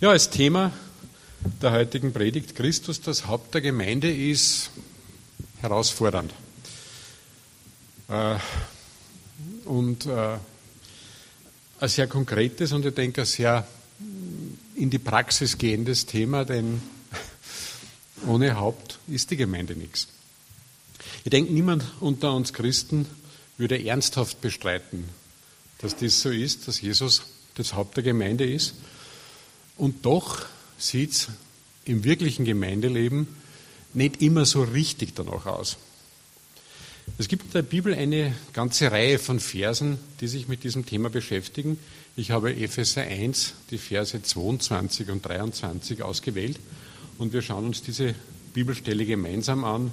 Ja, als Thema der heutigen Predigt Christus, das Haupt der Gemeinde, ist herausfordernd. Äh, und äh, ein sehr konkretes und ich denke ein sehr in die Praxis gehendes Thema, denn ohne Haupt ist die Gemeinde nichts. Ich denke, niemand unter uns Christen würde ernsthaft bestreiten, dass das so ist, dass Jesus das Haupt der Gemeinde ist. Und doch sieht es im wirklichen Gemeindeleben nicht immer so richtig danach aus. Es gibt in der Bibel eine ganze Reihe von Versen, die sich mit diesem Thema beschäftigen. Ich habe Epheser 1, die Verse 22 und 23 ausgewählt und wir schauen uns diese Bibelstelle gemeinsam an,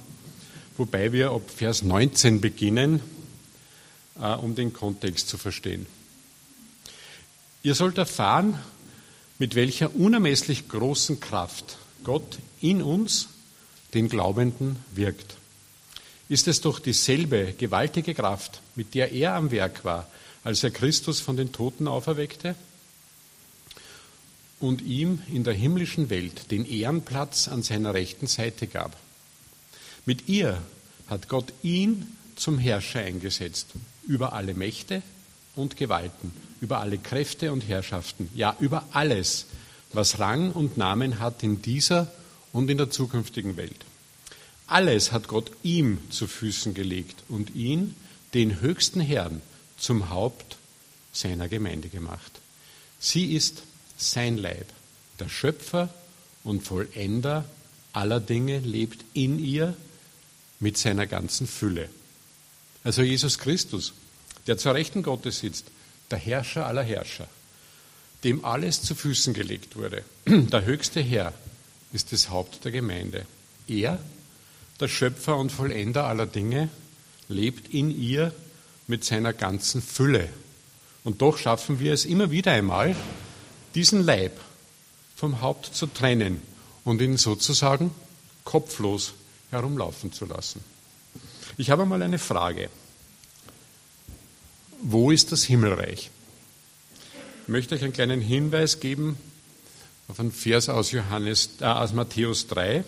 wobei wir ab Vers 19 beginnen, äh, um den Kontext zu verstehen. Ihr sollt erfahren, mit welcher unermesslich großen Kraft Gott in uns, den Glaubenden, wirkt. Ist es doch dieselbe gewaltige Kraft, mit der er am Werk war, als er Christus von den Toten auferweckte und ihm in der himmlischen Welt den Ehrenplatz an seiner rechten Seite gab. Mit ihr hat Gott ihn zum Herrscher eingesetzt über alle Mächte und Gewalten, über alle Kräfte und Herrschaften, ja über alles, was Rang und Namen hat in dieser und in der zukünftigen Welt. Alles hat Gott ihm zu Füßen gelegt und ihn, den höchsten Herrn, zum Haupt seiner Gemeinde gemacht. Sie ist sein Leib. Der Schöpfer und Vollender aller Dinge lebt in ihr mit seiner ganzen Fülle. Also Jesus Christus, der zur Rechten Gottes sitzt, der Herrscher aller Herrscher, dem alles zu Füßen gelegt wurde, der höchste Herr, ist das Haupt der Gemeinde. Er, der Schöpfer und Vollender aller Dinge, lebt in ihr mit seiner ganzen Fülle. Und doch schaffen wir es immer wieder einmal, diesen Leib vom Haupt zu trennen und ihn sozusagen kopflos herumlaufen zu lassen. Ich habe mal eine Frage. Wo ist das Himmelreich? Ich möchte euch einen kleinen Hinweis geben auf einen Vers aus, Johannes, äh, aus Matthäus 3.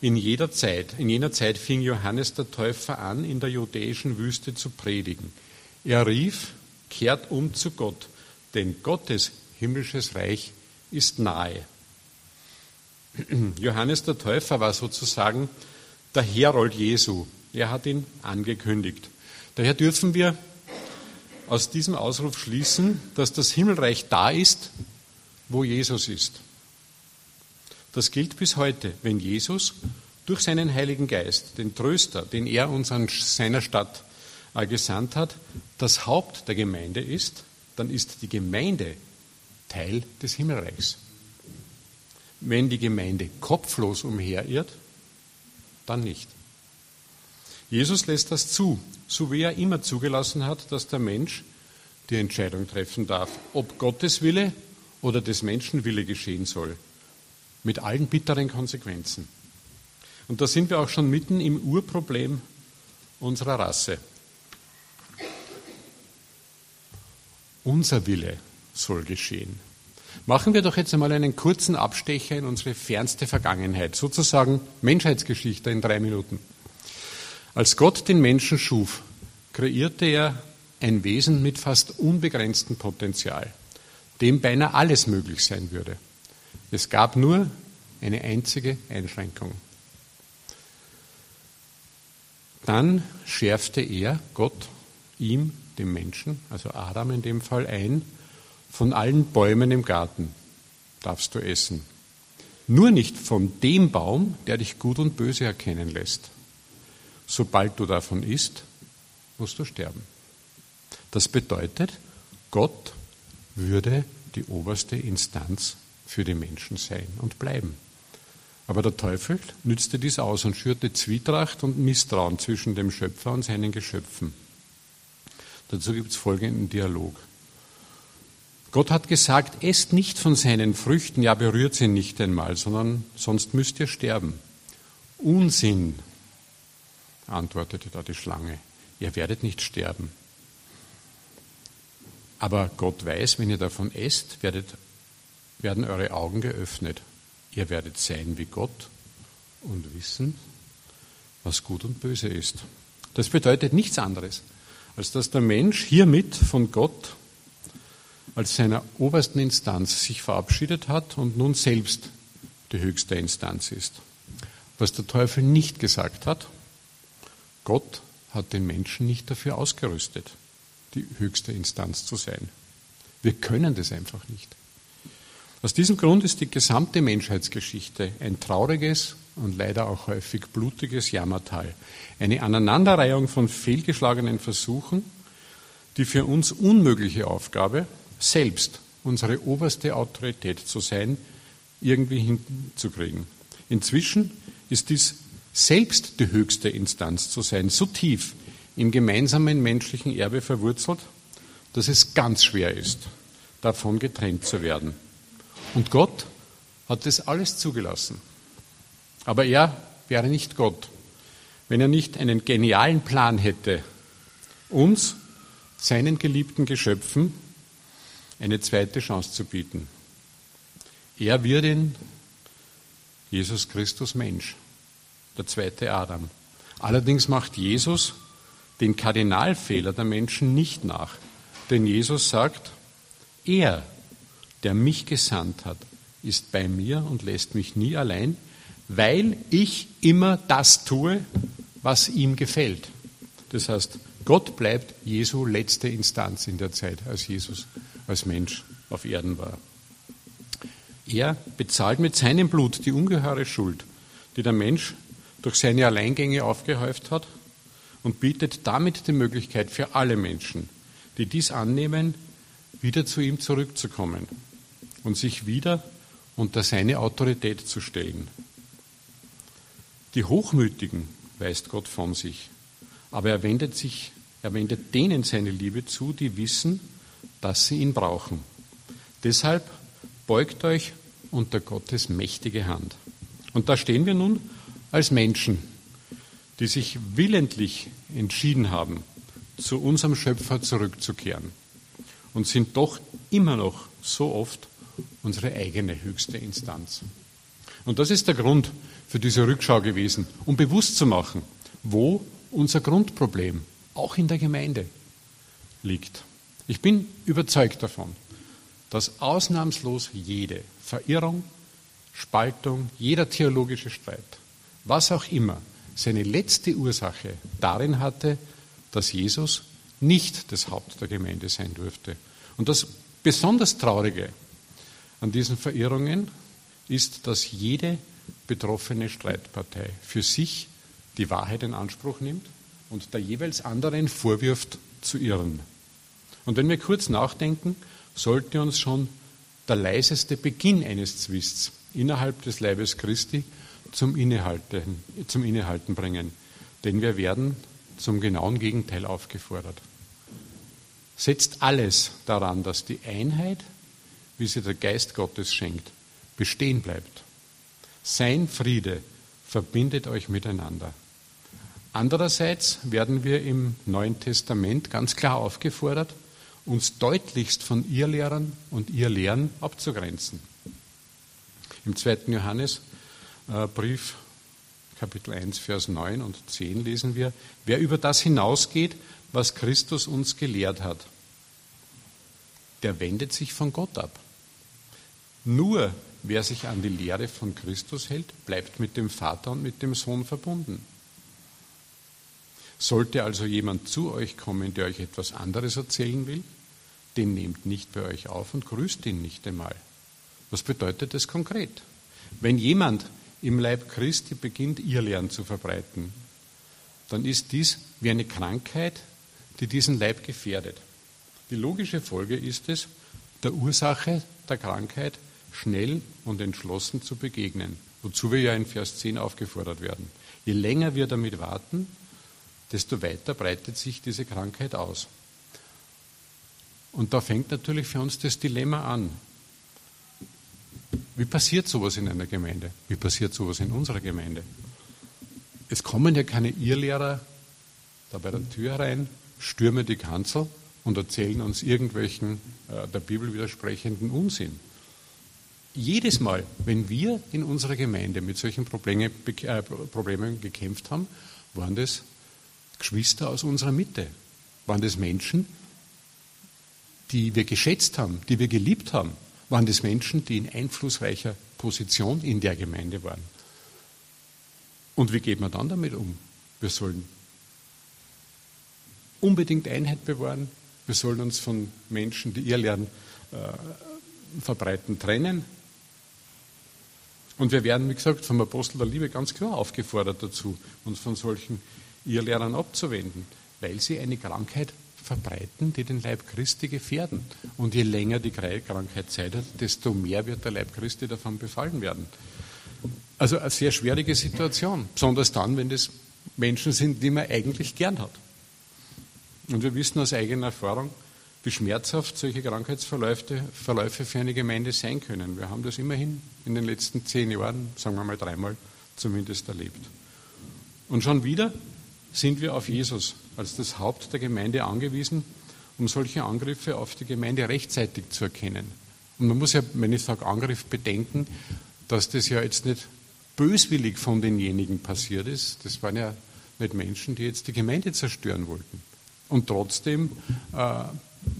In jeder Zeit, in jener Zeit fing Johannes der Täufer an, in der judäischen Wüste zu predigen. Er rief, kehrt um zu Gott, denn Gottes himmlisches Reich ist nahe. Johannes der Täufer war sozusagen der Herold Jesu. Er hat ihn angekündigt. Daher dürfen wir aus diesem Ausruf schließen, dass das Himmelreich da ist, wo Jesus ist. Das gilt bis heute, wenn Jesus durch seinen Heiligen Geist, den Tröster, den er uns an seiner Stadt äh, gesandt hat, das Haupt der Gemeinde ist, dann ist die Gemeinde Teil des Himmelreichs. Wenn die Gemeinde kopflos umherirrt, dann nicht. Jesus lässt das zu, so wie er immer zugelassen hat, dass der Mensch die Entscheidung treffen darf, ob Gottes Wille oder des Menschen Wille geschehen soll, mit allen bitteren Konsequenzen. Und da sind wir auch schon mitten im Urproblem unserer Rasse. Unser Wille soll geschehen. Machen wir doch jetzt einmal einen kurzen Abstecher in unsere fernste Vergangenheit, sozusagen Menschheitsgeschichte in drei Minuten. Als Gott den Menschen schuf, kreierte er ein Wesen mit fast unbegrenztem Potenzial, dem beinahe alles möglich sein würde. Es gab nur eine einzige Einschränkung. Dann schärfte er, Gott, ihm, dem Menschen, also Adam in dem Fall, ein, von allen Bäumen im Garten darfst du essen. Nur nicht von dem Baum, der dich gut und böse erkennen lässt. Sobald du davon isst, musst du sterben. Das bedeutet, Gott würde die oberste Instanz für die Menschen sein und bleiben. Aber der Teufel nützte dies aus und schürte Zwietracht und Misstrauen zwischen dem Schöpfer und seinen Geschöpfen. Dazu gibt es folgenden Dialog. Gott hat gesagt, esst nicht von seinen Früchten, ja berührt sie nicht einmal, sondern sonst müsst ihr sterben. Unsinn, antwortete da die Schlange, ihr werdet nicht sterben. Aber Gott weiß, wenn ihr davon esst, werdet werden eure Augen geöffnet. Ihr werdet sein wie Gott und wissen, was gut und böse ist. Das bedeutet nichts anderes, als dass der Mensch hiermit von Gott als seiner obersten Instanz sich verabschiedet hat und nun selbst die höchste Instanz ist. Was der Teufel nicht gesagt hat, Gott hat den Menschen nicht dafür ausgerüstet, die höchste Instanz zu sein. Wir können das einfach nicht. Aus diesem Grund ist die gesamte Menschheitsgeschichte ein trauriges und leider auch häufig blutiges Jammertal. Eine Aneinanderreihung von fehlgeschlagenen Versuchen, die für uns unmögliche Aufgabe, selbst unsere oberste Autorität zu sein, irgendwie hinzukriegen. Inzwischen ist dies selbst die höchste Instanz zu sein, so tief im gemeinsamen menschlichen Erbe verwurzelt, dass es ganz schwer ist, davon getrennt zu werden. Und Gott hat das alles zugelassen. Aber er wäre nicht Gott, wenn er nicht einen genialen Plan hätte, uns, seinen geliebten Geschöpfen, eine zweite Chance zu bieten. Er wird in Jesus Christus Mensch, der zweite Adam. Allerdings macht Jesus den Kardinalfehler der Menschen nicht nach. Denn Jesus sagt, er der mich gesandt hat, ist bei mir und lässt mich nie allein, weil ich immer das tue, was ihm gefällt. Das heißt, Gott bleibt Jesu letzte Instanz in der Zeit, als Jesus als Mensch auf Erden war. Er bezahlt mit seinem Blut die ungeheure Schuld, die der Mensch durch seine Alleingänge aufgehäuft hat und bietet damit die Möglichkeit für alle Menschen, die dies annehmen, wieder zu ihm zurückzukommen und sich wieder unter seine Autorität zu stellen. Die Hochmütigen weist Gott von sich, aber er wendet, sich, er wendet denen seine Liebe zu, die wissen, dass sie ihn brauchen. Deshalb beugt euch unter Gottes mächtige Hand. Und da stehen wir nun als Menschen, die sich willentlich entschieden haben, zu unserem Schöpfer zurückzukehren und sind doch immer noch so oft unsere eigene höchste Instanz. Und das ist der Grund für diese Rückschau gewesen, um bewusst zu machen, wo unser Grundproblem auch in der Gemeinde liegt. Ich bin überzeugt davon, dass ausnahmslos jede Verirrung, Spaltung, jeder theologische Streit, was auch immer, seine letzte Ursache darin hatte, dass Jesus nicht das Haupt der Gemeinde sein durfte. Und das besonders Traurige an diesen Verirrungen ist, dass jede betroffene Streitpartei für sich die Wahrheit in Anspruch nimmt und der jeweils anderen vorwirft zu irren. Und wenn wir kurz nachdenken, sollte uns schon der leiseste Beginn eines Zwists innerhalb des Leibes Christi zum Innehalten, zum Innehalten bringen. Denn wir werden zum genauen Gegenteil aufgefordert. Setzt alles daran, dass die Einheit wie sie der Geist Gottes schenkt, bestehen bleibt. Sein Friede verbindet euch miteinander. Andererseits werden wir im Neuen Testament ganz klar aufgefordert, uns deutlichst von ihr Lehrern und ihr Lehren abzugrenzen. Im 2. Johannesbrief, Kapitel 1, Vers 9 und 10 lesen wir, wer über das hinausgeht, was Christus uns gelehrt hat, der wendet sich von Gott ab. Nur wer sich an die Lehre von Christus hält, bleibt mit dem Vater und mit dem Sohn verbunden. Sollte also jemand zu euch kommen, der euch etwas anderes erzählen will, den nehmt nicht bei euch auf und grüßt ihn nicht einmal. Was bedeutet das konkret? Wenn jemand im Leib Christi beginnt, ihr Lehren zu verbreiten, dann ist dies wie eine Krankheit, die diesen Leib gefährdet. Die logische Folge ist es, der Ursache der Krankheit schnell und entschlossen zu begegnen, wozu wir ja in Vers 10 aufgefordert werden. Je länger wir damit warten, desto weiter breitet sich diese Krankheit aus. Und da fängt natürlich für uns das Dilemma an. Wie passiert sowas in einer Gemeinde? Wie passiert sowas in unserer Gemeinde? Es kommen ja keine Irrlehrer da bei der Tür rein, stürmen die Kanzel und erzählen uns irgendwelchen äh, der Bibel widersprechenden Unsinn. jedes Mal, wenn wir in unserer Gemeinde mit solchen Probleme, äh, Problemen gekämpft haben, waren das Geschwister aus unserer Mitte, waren das Menschen, die wir geschätzt haben, die wir geliebt haben, waren das Menschen, die in einflussreicher Position in der Gemeinde waren. Und wie geht man dann damit um? Wir sollen unbedingt Einheit bewahren. Wir sollen uns von Menschen, die ihr lernen, äh, verbreiten, trennen. Und wir werden, wie gesagt, vom Apostel der Liebe ganz klar aufgefordert dazu, uns von solchen Irrlehrern abzuwenden, weil sie eine Krankheit verbreiten, die den Leib Christi gefährden. Und je länger die Krankheit Zeit hat, desto mehr wird der Leib Christi davon befallen werden. Also eine sehr schwierige Situation, besonders dann, wenn das Menschen sind, die man eigentlich gern hat. Und wir wissen aus eigener Erfahrung, wie schmerzhaft solche Krankheitsverläufe Verläufe für eine Gemeinde sein können. Wir haben das immerhin in den letzten zehn Jahren, sagen wir mal dreimal zumindest erlebt. Und schon wieder sind wir auf Jesus als das Haupt der Gemeinde angewiesen, um solche Angriffe auf die Gemeinde rechtzeitig zu erkennen. Und man muss ja, wenn ich sage Angriff, bedenken, dass das ja jetzt nicht böswillig von denjenigen passiert ist. Das waren ja nicht Menschen, die jetzt die Gemeinde zerstören wollten. Und trotzdem äh,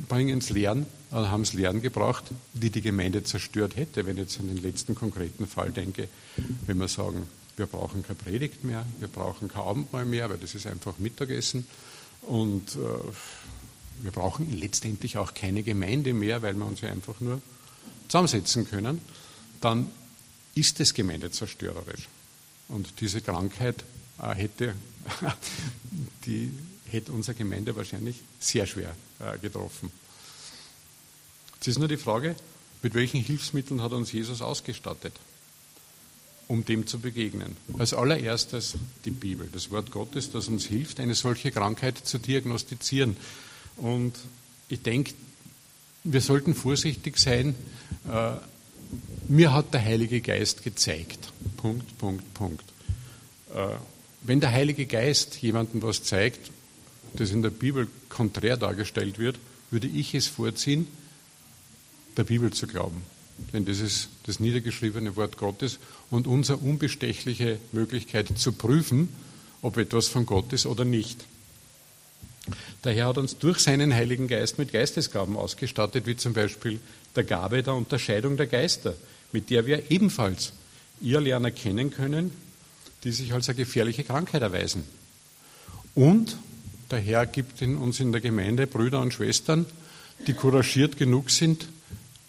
bringen es Lehren, äh, haben es Lehren gebracht, die die Gemeinde zerstört hätte. Wenn ich jetzt an den letzten konkreten Fall denke, wenn wir sagen, wir brauchen keine Predigt mehr, wir brauchen kein Abendmahl mehr, weil das ist einfach Mittagessen. Und äh, wir brauchen letztendlich auch keine Gemeinde mehr, weil wir uns ja einfach nur zusammensetzen können. Dann ist es gemeindezerstörerisch. Und diese Krankheit äh, hätte, die hätte unsere Gemeinde wahrscheinlich sehr schwer äh, getroffen. Jetzt ist nur die Frage, mit welchen Hilfsmitteln hat uns Jesus ausgestattet? Um dem zu begegnen. Als allererstes die Bibel, das Wort Gottes, das uns hilft, eine solche Krankheit zu diagnostizieren. Und ich denke, wir sollten vorsichtig sein. Äh, mir hat der Heilige Geist gezeigt. Punkt, Punkt, Punkt. Äh, wenn der Heilige Geist jemandem was zeigt, das in der Bibel konträr dargestellt wird, würde ich es vorziehen, der Bibel zu glauben. Denn das ist das niedergeschriebene Wort Gottes und unsere unbestechliche Möglichkeit zu prüfen, ob etwas von Gott ist oder nicht. Der Herr hat uns durch seinen Heiligen Geist mit Geistesgaben ausgestattet, wie zum Beispiel der Gabe der Unterscheidung der Geister, mit der wir ebenfalls Irrlerner kennen können, die sich als eine gefährliche Krankheit erweisen. Und der Herr gibt in uns in der Gemeinde Brüder und Schwestern, die couragiert genug sind,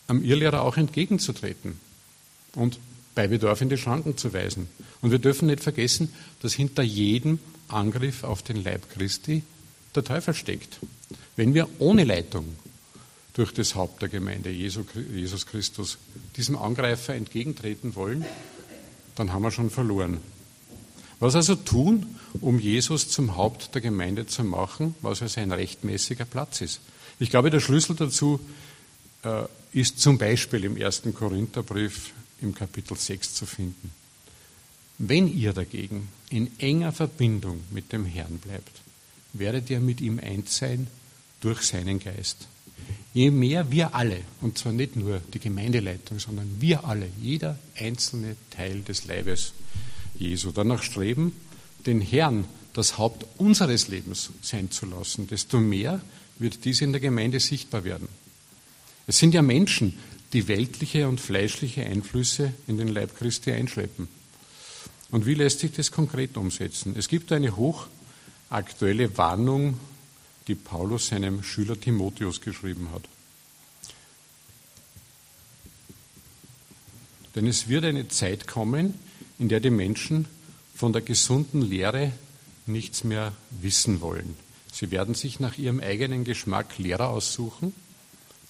am Irrlehrer auch entgegenzutreten und bei Bedarf in die Schranken zu weisen. Und wir dürfen nicht vergessen, dass hinter jedem Angriff auf den Leib Christi der Teufel steckt. Wenn wir ohne Leitung durch das Haupt der Gemeinde, Jesus Christus, diesem Angreifer entgegentreten wollen, dann haben wir schon verloren. Was also tun, um Jesus zum Haupt der Gemeinde zu machen, was also ein rechtmäßiger Platz ist? Ich glaube, der Schlüssel dazu ist zum Beispiel im ersten Korintherbrief im Kapitel 6 zu finden. Wenn ihr dagegen in enger Verbindung mit dem Herrn bleibt, werdet ihr mit ihm eins sein durch seinen Geist. Je mehr wir alle, und zwar nicht nur die Gemeindeleitung, sondern wir alle, jeder einzelne Teil des Leibes Jesu, danach streben, den Herrn das Haupt unseres Lebens sein zu lassen, desto mehr wird dies in der Gemeinde sichtbar werden. Es sind ja Menschen, die weltliche und fleischliche Einflüsse in den Leib Christi einschleppen. Und wie lässt sich das konkret umsetzen? Es gibt eine hochaktuelle Warnung, die Paulus seinem Schüler Timotheus geschrieben hat. Denn es wird eine Zeit kommen, in der die Menschen von der gesunden Lehre nichts mehr wissen wollen. Sie werden sich nach ihrem eigenen Geschmack Lehrer aussuchen,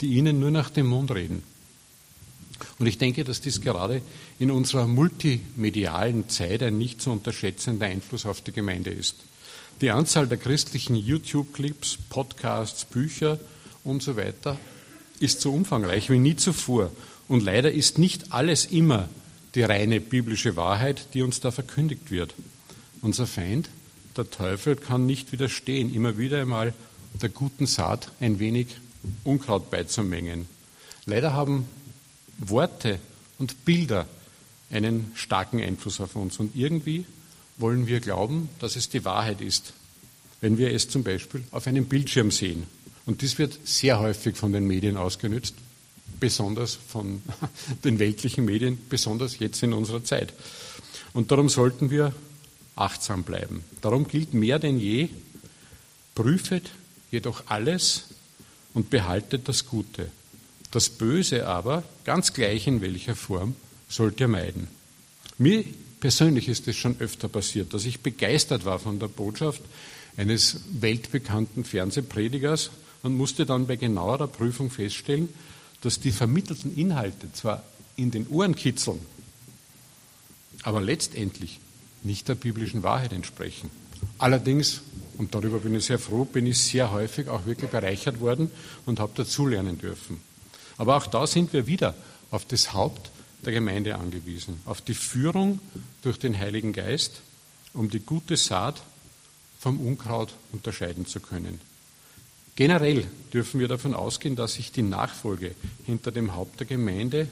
die ihnen nur nach dem Mund reden. Und ich denke, dass dies gerade in unserer multimedialen Zeit ein nicht zu unterschätzender Einfluss auf die Gemeinde ist. Die Anzahl der christlichen YouTube-Clips, Podcasts, Bücher und so weiter ist so umfangreich wie nie zuvor. Und leider ist nicht alles immer die reine biblische Wahrheit, die uns da verkündigt wird. Unser Feind, der Teufel, kann nicht widerstehen, immer wieder einmal der guten Saat ein wenig Unkraut beizumengen. Leider haben Worte und Bilder einen starken Einfluss auf uns. Und irgendwie wollen wir glauben, dass es die Wahrheit ist, wenn wir es zum Beispiel auf einem Bildschirm sehen. Und dies wird sehr häufig von den Medien ausgenützt, besonders von den weltlichen Medien, besonders jetzt in unserer Zeit. Und darum sollten wir achtsam bleiben. Darum gilt mehr denn je, prüfet jedoch alles und behaltet das Gute. Das Böse aber, ganz gleich in welcher Form, sollt ihr meiden. Mir persönlich ist es schon öfter passiert, dass ich begeistert war von der Botschaft eines weltbekannten Fernsehpredigers und musste dann bei genauerer Prüfung feststellen, dass die vermittelten Inhalte zwar in den Ohren kitzeln, aber letztendlich nicht der biblischen Wahrheit entsprechen. Allerdings, und darüber bin ich sehr froh, bin ich sehr häufig auch wirklich bereichert worden und habe dazulernen dürfen. Aber auch da sind wir wieder auf das Haupt der Gemeinde angewiesen, auf die Führung durch den Heiligen Geist, um die gute Saat vom Unkraut unterscheiden zu können. Generell dürfen wir davon ausgehen, dass sich die Nachfolge hinter dem Haupt der Gemeinde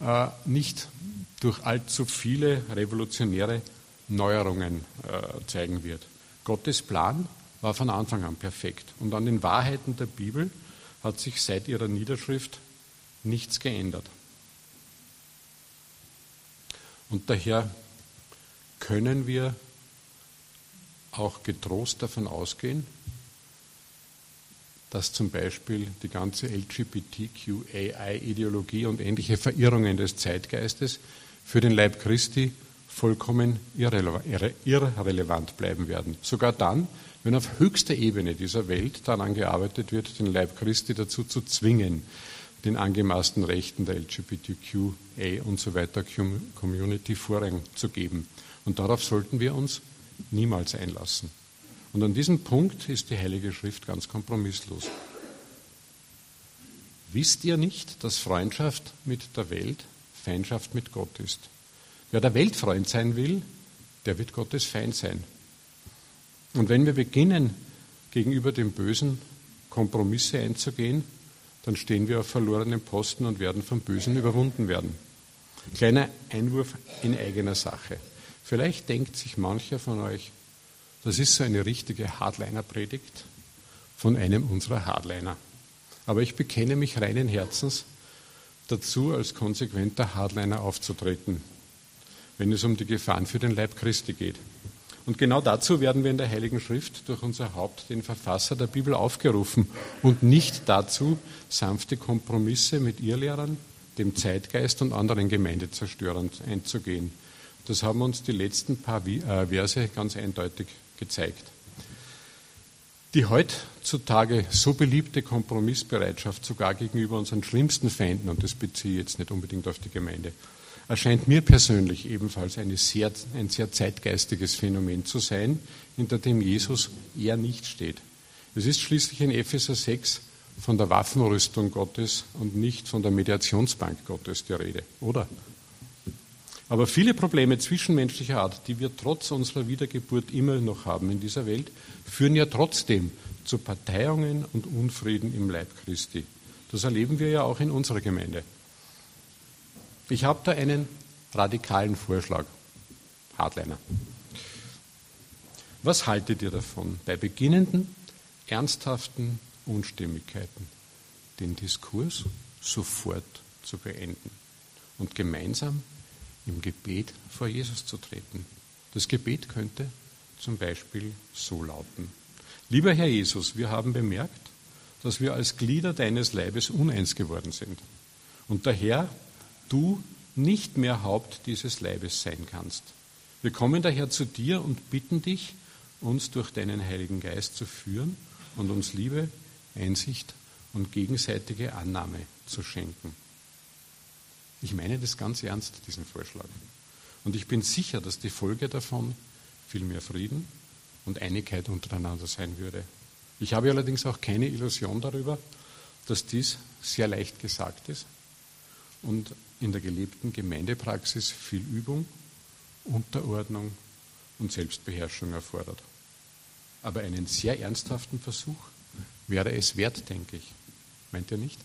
äh, nicht durch allzu viele revolutionäre Neuerungen äh, zeigen wird. Gottes Plan war von Anfang an perfekt und an den Wahrheiten der Bibel hat sich seit ihrer Niederschrift nichts geändert. Und daher können wir auch getrost davon ausgehen, dass zum Beispiel die ganze LGBTQAI-Ideologie und ähnliche Verirrungen des Zeitgeistes für den Leib Christi vollkommen irrelevant bleiben werden. Sogar dann, wenn auf höchster Ebene dieser Welt daran gearbeitet wird, den Leib Christi dazu zu zwingen, den angemaßten Rechten der LGBTQA und so weiter Community Vorrang zu geben. Und darauf sollten wir uns niemals einlassen. Und an diesem Punkt ist die Heilige Schrift ganz kompromisslos. Wisst ihr nicht, dass Freundschaft mit der Welt Feindschaft mit Gott ist? Wer der Weltfreund sein will, der wird Gottes Feind sein. Und wenn wir beginnen, gegenüber dem Bösen Kompromisse einzugehen, dann stehen wir auf verlorenen Posten und werden vom Bösen überwunden werden. Kleiner Einwurf in eigener Sache. Vielleicht denkt sich mancher von euch, das ist so eine richtige Hardliner-Predigt von einem unserer Hardliner. Aber ich bekenne mich reinen Herzens dazu, als konsequenter Hardliner aufzutreten, wenn es um die Gefahren für den Leib Christi geht. Und genau dazu werden wir in der Heiligen Schrift durch unser Haupt, den Verfasser der Bibel, aufgerufen und nicht dazu, sanfte Kompromisse mit Irrlehrern, dem Zeitgeist und anderen Gemeindezerstörern einzugehen. Das haben uns die letzten paar äh, Verse ganz eindeutig gezeigt. Die heutzutage so beliebte Kompromissbereitschaft sogar gegenüber unseren schlimmsten Feinden, und das beziehe ich jetzt nicht unbedingt auf die Gemeinde, erscheint mir persönlich ebenfalls sehr, ein sehr zeitgeistiges Phänomen zu sein, hinter dem Jesus eher nicht steht. Es ist schließlich in Epheser 6 von der Waffenrüstung Gottes und nicht von der Mediationsbank Gottes die Rede, oder? Aber viele Probleme zwischenmenschlicher Art, die wir trotz unserer Wiedergeburt immer noch haben in dieser Welt, führen ja trotzdem zu Parteiungen und Unfrieden im Leib Christi. Das erleben wir ja auch in unserer Gemeinde. Ich habe da einen radikalen Vorschlag. Hardliner. Was haltet ihr davon, bei beginnenden, ernsthaften Unstimmigkeiten den Diskurs sofort zu beenden und gemeinsam im Gebet vor Jesus zu treten? Das Gebet könnte zum Beispiel so lauten. Lieber Herr Jesus, wir haben bemerkt, dass wir als Glieder deines Leibes uneins geworden sind. Und daher du nicht mehr Haupt dieses Leibes sein kannst. Wir kommen daher zu dir und bitten dich, uns durch deinen Heiligen Geist zu führen und uns Liebe, Einsicht und gegenseitige Annahme zu schenken. Ich meine das ganz ernst, diesen Vorschlag. Und ich bin sicher, dass die Folge davon viel mehr Frieden und Einigkeit untereinander sein würde. Ich habe allerdings auch keine Illusion darüber, dass dies sehr leicht gesagt ist und in der gelebten Gemeindepraxis viel Übung, Unterordnung und Selbstbeherrschung erfordert. Aber einen sehr ernsthaften Versuch wäre es wert, denke ich. Meint ihr nicht?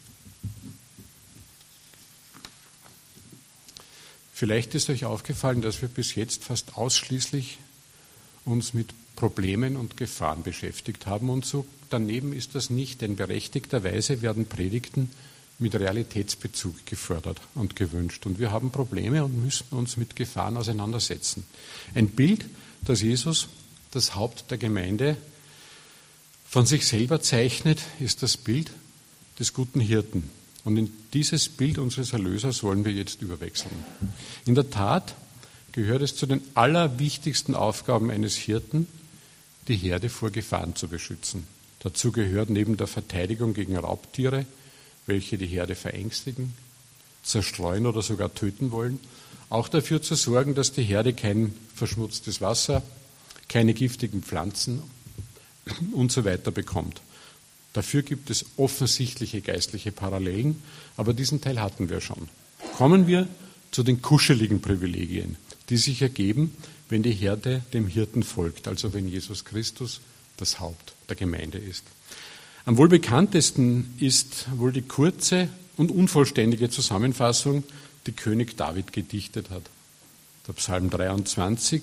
Vielleicht ist euch aufgefallen, dass wir bis jetzt fast ausschließlich uns mit Problemen und Gefahren beschäftigt haben und so daneben ist das nicht, denn berechtigterweise werden Predigten mit Realitätsbezug gefördert und gewünscht. Und wir haben Probleme und müssen uns mit Gefahren auseinandersetzen. Ein Bild, das Jesus, das Haupt der Gemeinde, von sich selber zeichnet, ist das Bild des guten Hirten. Und in dieses Bild unseres Erlösers wollen wir jetzt überwechseln. In der Tat gehört es zu den allerwichtigsten Aufgaben eines Hirten, die Herde vor Gefahren zu beschützen. Dazu gehört neben der Verteidigung gegen Raubtiere, welche die Herde verängstigen, zerstreuen oder sogar töten wollen, auch dafür zu sorgen, dass die Herde kein verschmutztes Wasser, keine giftigen Pflanzen und so weiter bekommt. Dafür gibt es offensichtliche geistliche Parallelen, aber diesen Teil hatten wir schon. Kommen wir zu den kuscheligen Privilegien, die sich ergeben, wenn die Herde dem Hirten folgt, also wenn Jesus Christus das Haupt der Gemeinde ist. Am wohl bekanntesten ist wohl die kurze und unvollständige Zusammenfassung, die König David gedichtet hat. Der Psalm 23,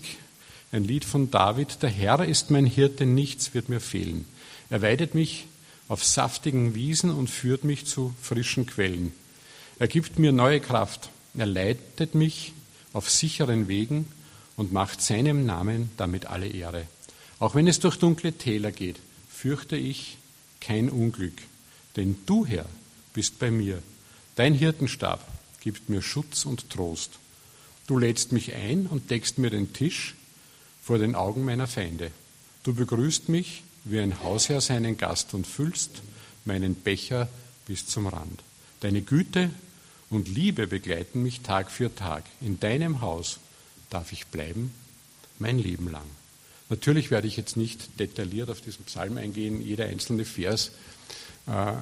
ein Lied von David. Der Herr ist mein Hirte, nichts wird mir fehlen. Er weidet mich auf saftigen Wiesen und führt mich zu frischen Quellen. Er gibt mir neue Kraft. Er leitet mich auf sicheren Wegen und macht seinem Namen damit alle Ehre. Auch wenn es durch dunkle Täler geht, fürchte ich kein Unglück, denn du, Herr, bist bei mir. Dein Hirtenstab gibt mir Schutz und Trost. Du lädst mich ein und deckst mir den Tisch vor den Augen meiner Feinde. Du begrüßt mich wie ein Hausherr seinen Gast und füllst meinen Becher bis zum Rand. Deine Güte und Liebe begleiten mich Tag für Tag. In deinem Haus darf ich bleiben mein Leben lang. Natürlich werde ich jetzt nicht detailliert auf diesen Psalm eingehen. Jeder einzelne Vers äh,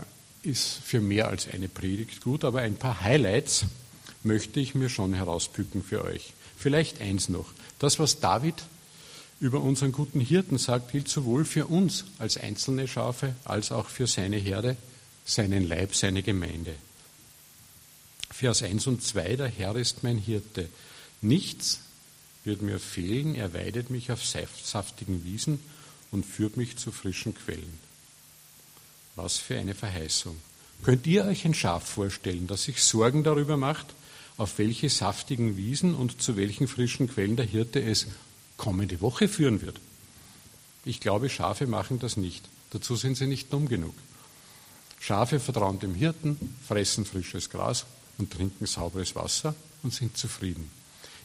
ist für mehr als eine Predigt gut, aber ein paar Highlights möchte ich mir schon herauspicken für euch. Vielleicht eins noch. Das, was David über unseren guten Hirten sagt, gilt sowohl für uns als einzelne Schafe als auch für seine Herde, seinen Leib, seine Gemeinde. Vers 1 und 2, der Herr ist mein Hirte. Nichts wird mir fehlen, er weidet mich auf saftigen Wiesen und führt mich zu frischen Quellen. Was für eine Verheißung. Könnt ihr euch ein Schaf vorstellen, das sich Sorgen darüber macht, auf welche saftigen Wiesen und zu welchen frischen Quellen der Hirte es kommende Woche führen wird? Ich glaube, Schafe machen das nicht. Dazu sind sie nicht dumm genug. Schafe vertrauen dem Hirten, fressen frisches Gras und trinken sauberes Wasser und sind zufrieden.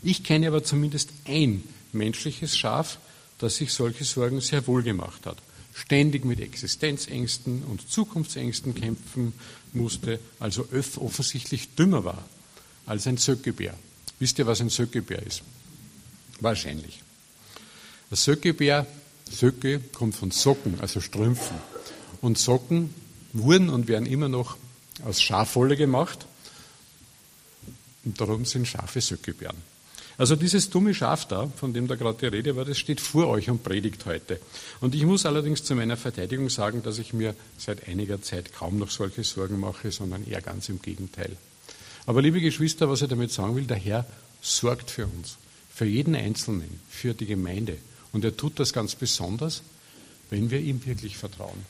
Ich kenne aber zumindest ein menschliches Schaf, das sich solche Sorgen sehr wohl gemacht hat. Ständig mit Existenzängsten und Zukunftsängsten kämpfen musste, also offensichtlich dümmer war als ein Söckebär. Wisst ihr, was ein Söckebär ist? Wahrscheinlich. Der Söckebär, Söcke kommt von Socken, also Strümpfen. Und Socken wurden und werden immer noch aus Schafwolle gemacht. Und darum sind Schafe Söckebären. Also dieses dumme Schaf da, von dem da gerade die Rede war, das steht vor euch und predigt heute. Und ich muss allerdings zu meiner Verteidigung sagen, dass ich mir seit einiger Zeit kaum noch solche Sorgen mache, sondern eher ganz im Gegenteil. Aber liebe Geschwister, was ich damit sagen will, der Herr sorgt für uns, für jeden Einzelnen, für die Gemeinde. Und er tut das ganz besonders, wenn wir ihm wirklich vertrauen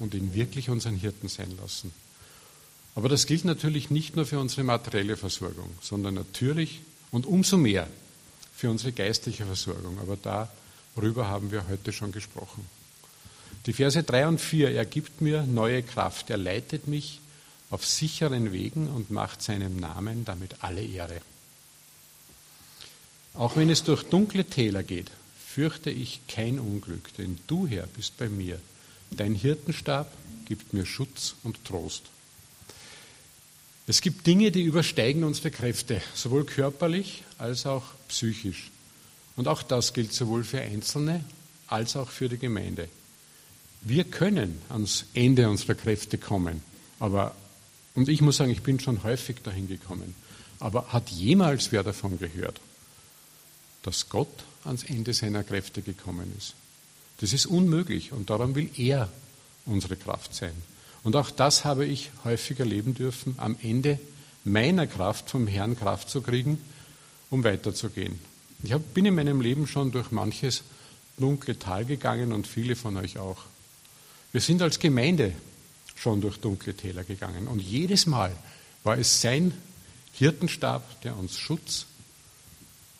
und ihn wirklich unseren Hirten sein lassen. Aber das gilt natürlich nicht nur für unsere materielle Versorgung, sondern natürlich und umso mehr für unsere geistliche Versorgung. Aber darüber haben wir heute schon gesprochen. Die Verse 3 und 4, er gibt mir neue Kraft, er leitet mich auf sicheren Wegen und macht seinem Namen damit alle Ehre. Auch wenn es durch dunkle Täler geht, fürchte ich kein Unglück, denn du, Herr, bist bei mir. Dein Hirtenstab gibt mir Schutz und Trost. Es gibt Dinge, die übersteigen unsere Kräfte, sowohl körperlich als auch psychisch. Und auch das gilt sowohl für Einzelne als auch für die Gemeinde. Wir können ans Ende unserer Kräfte kommen, aber, und ich muss sagen, ich bin schon häufig dahin gekommen, aber hat jemals wer davon gehört, dass Gott ans Ende seiner Kräfte gekommen ist? Das ist unmöglich und darum will er unsere Kraft sein. Und auch das habe ich häufig erleben dürfen, am Ende meiner Kraft vom Herrn Kraft zu kriegen um weiterzugehen. Ich bin in meinem Leben schon durch manches dunkle Tal gegangen und viele von euch auch. Wir sind als Gemeinde schon durch dunkle Täler gegangen und jedes Mal war es sein Hirtenstab, der uns Schutz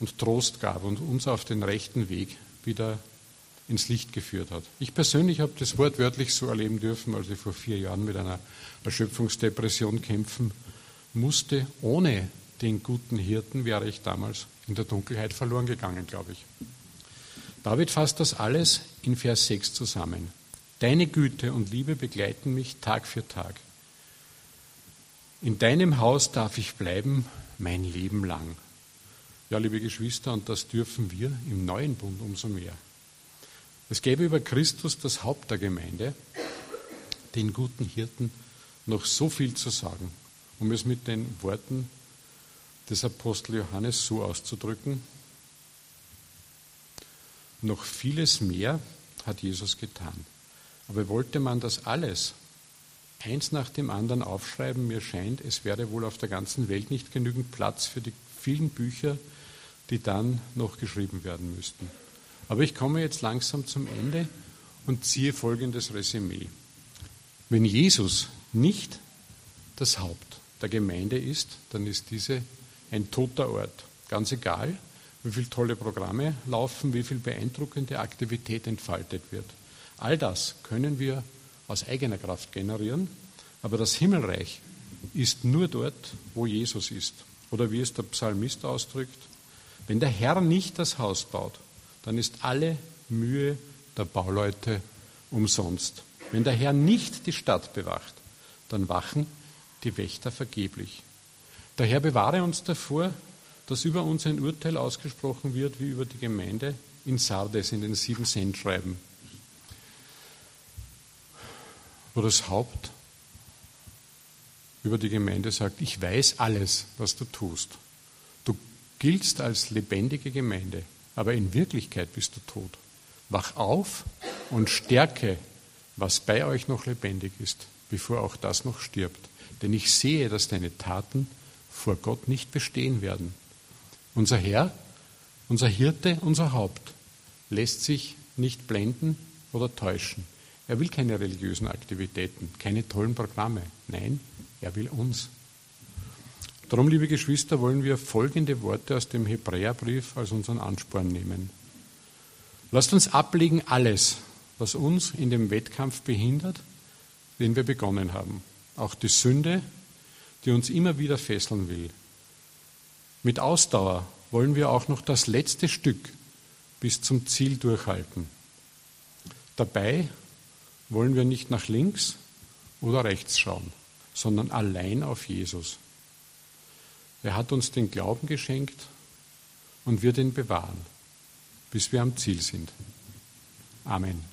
und Trost gab und uns auf den rechten Weg wieder ins Licht geführt hat. Ich persönlich habe das wortwörtlich so erleben dürfen, als ich vor vier Jahren mit einer Erschöpfungsdepression kämpfen musste. Ohne den guten Hirten wäre ich damals in der Dunkelheit verloren gegangen, glaube ich. David fasst das alles in Vers 6 zusammen. Deine Güte und Liebe begleiten mich Tag für Tag. In deinem Haus darf ich bleiben mein Leben lang. Ja, liebe Geschwister, und das dürfen wir im neuen Bund umso mehr. Es gäbe über Christus, das Haupt der Gemeinde, den guten Hirten, noch so viel zu sagen, um es mit den Worten des Apostel Johannes so auszudrücken. Noch vieles mehr hat Jesus getan. Aber wollte man das alles eins nach dem anderen aufschreiben, mir scheint, es wäre wohl auf der ganzen Welt nicht genügend Platz für die vielen Bücher, die dann noch geschrieben werden müssten. Aber ich komme jetzt langsam zum Ende und ziehe folgendes Resümee. Wenn Jesus nicht das Haupt der Gemeinde ist, dann ist diese ein toter Ort. Ganz egal, wie viele tolle Programme laufen, wie viel beeindruckende Aktivität entfaltet wird. All das können wir aus eigener Kraft generieren, aber das Himmelreich ist nur dort, wo Jesus ist. Oder wie es der Psalmist ausdrückt, wenn der Herr nicht das Haus baut, dann ist alle Mühe der Bauleute umsonst. Wenn der Herr nicht die Stadt bewacht, dann wachen die Wächter vergeblich. Der Herr bewahre uns davor, dass über uns ein Urteil ausgesprochen wird, wie über die Gemeinde in Sardes in den sieben Cent schreiben, wo das Haupt über die Gemeinde sagt, ich weiß alles, was du tust. Du giltst als lebendige Gemeinde aber in Wirklichkeit bist du tot. Wach auf und stärke, was bei euch noch lebendig ist, bevor auch das noch stirbt. Denn ich sehe, dass deine Taten vor Gott nicht bestehen werden. Unser Herr, unser Hirte, unser Haupt lässt sich nicht blenden oder täuschen. Er will keine religiösen Aktivitäten, keine tollen Programme. Nein, er will uns. Darum, liebe Geschwister, wollen wir folgende Worte aus dem Hebräerbrief als unseren Ansporn nehmen. Lasst uns ablegen alles, was uns in dem Wettkampf behindert, den wir begonnen haben. Auch die Sünde, die uns immer wieder fesseln will. Mit Ausdauer wollen wir auch noch das letzte Stück bis zum Ziel durchhalten. Dabei wollen wir nicht nach links oder rechts schauen, sondern allein auf Jesus. Er hat uns den Glauben geschenkt und wird ihn bewahren, bis wir am Ziel sind. Amen.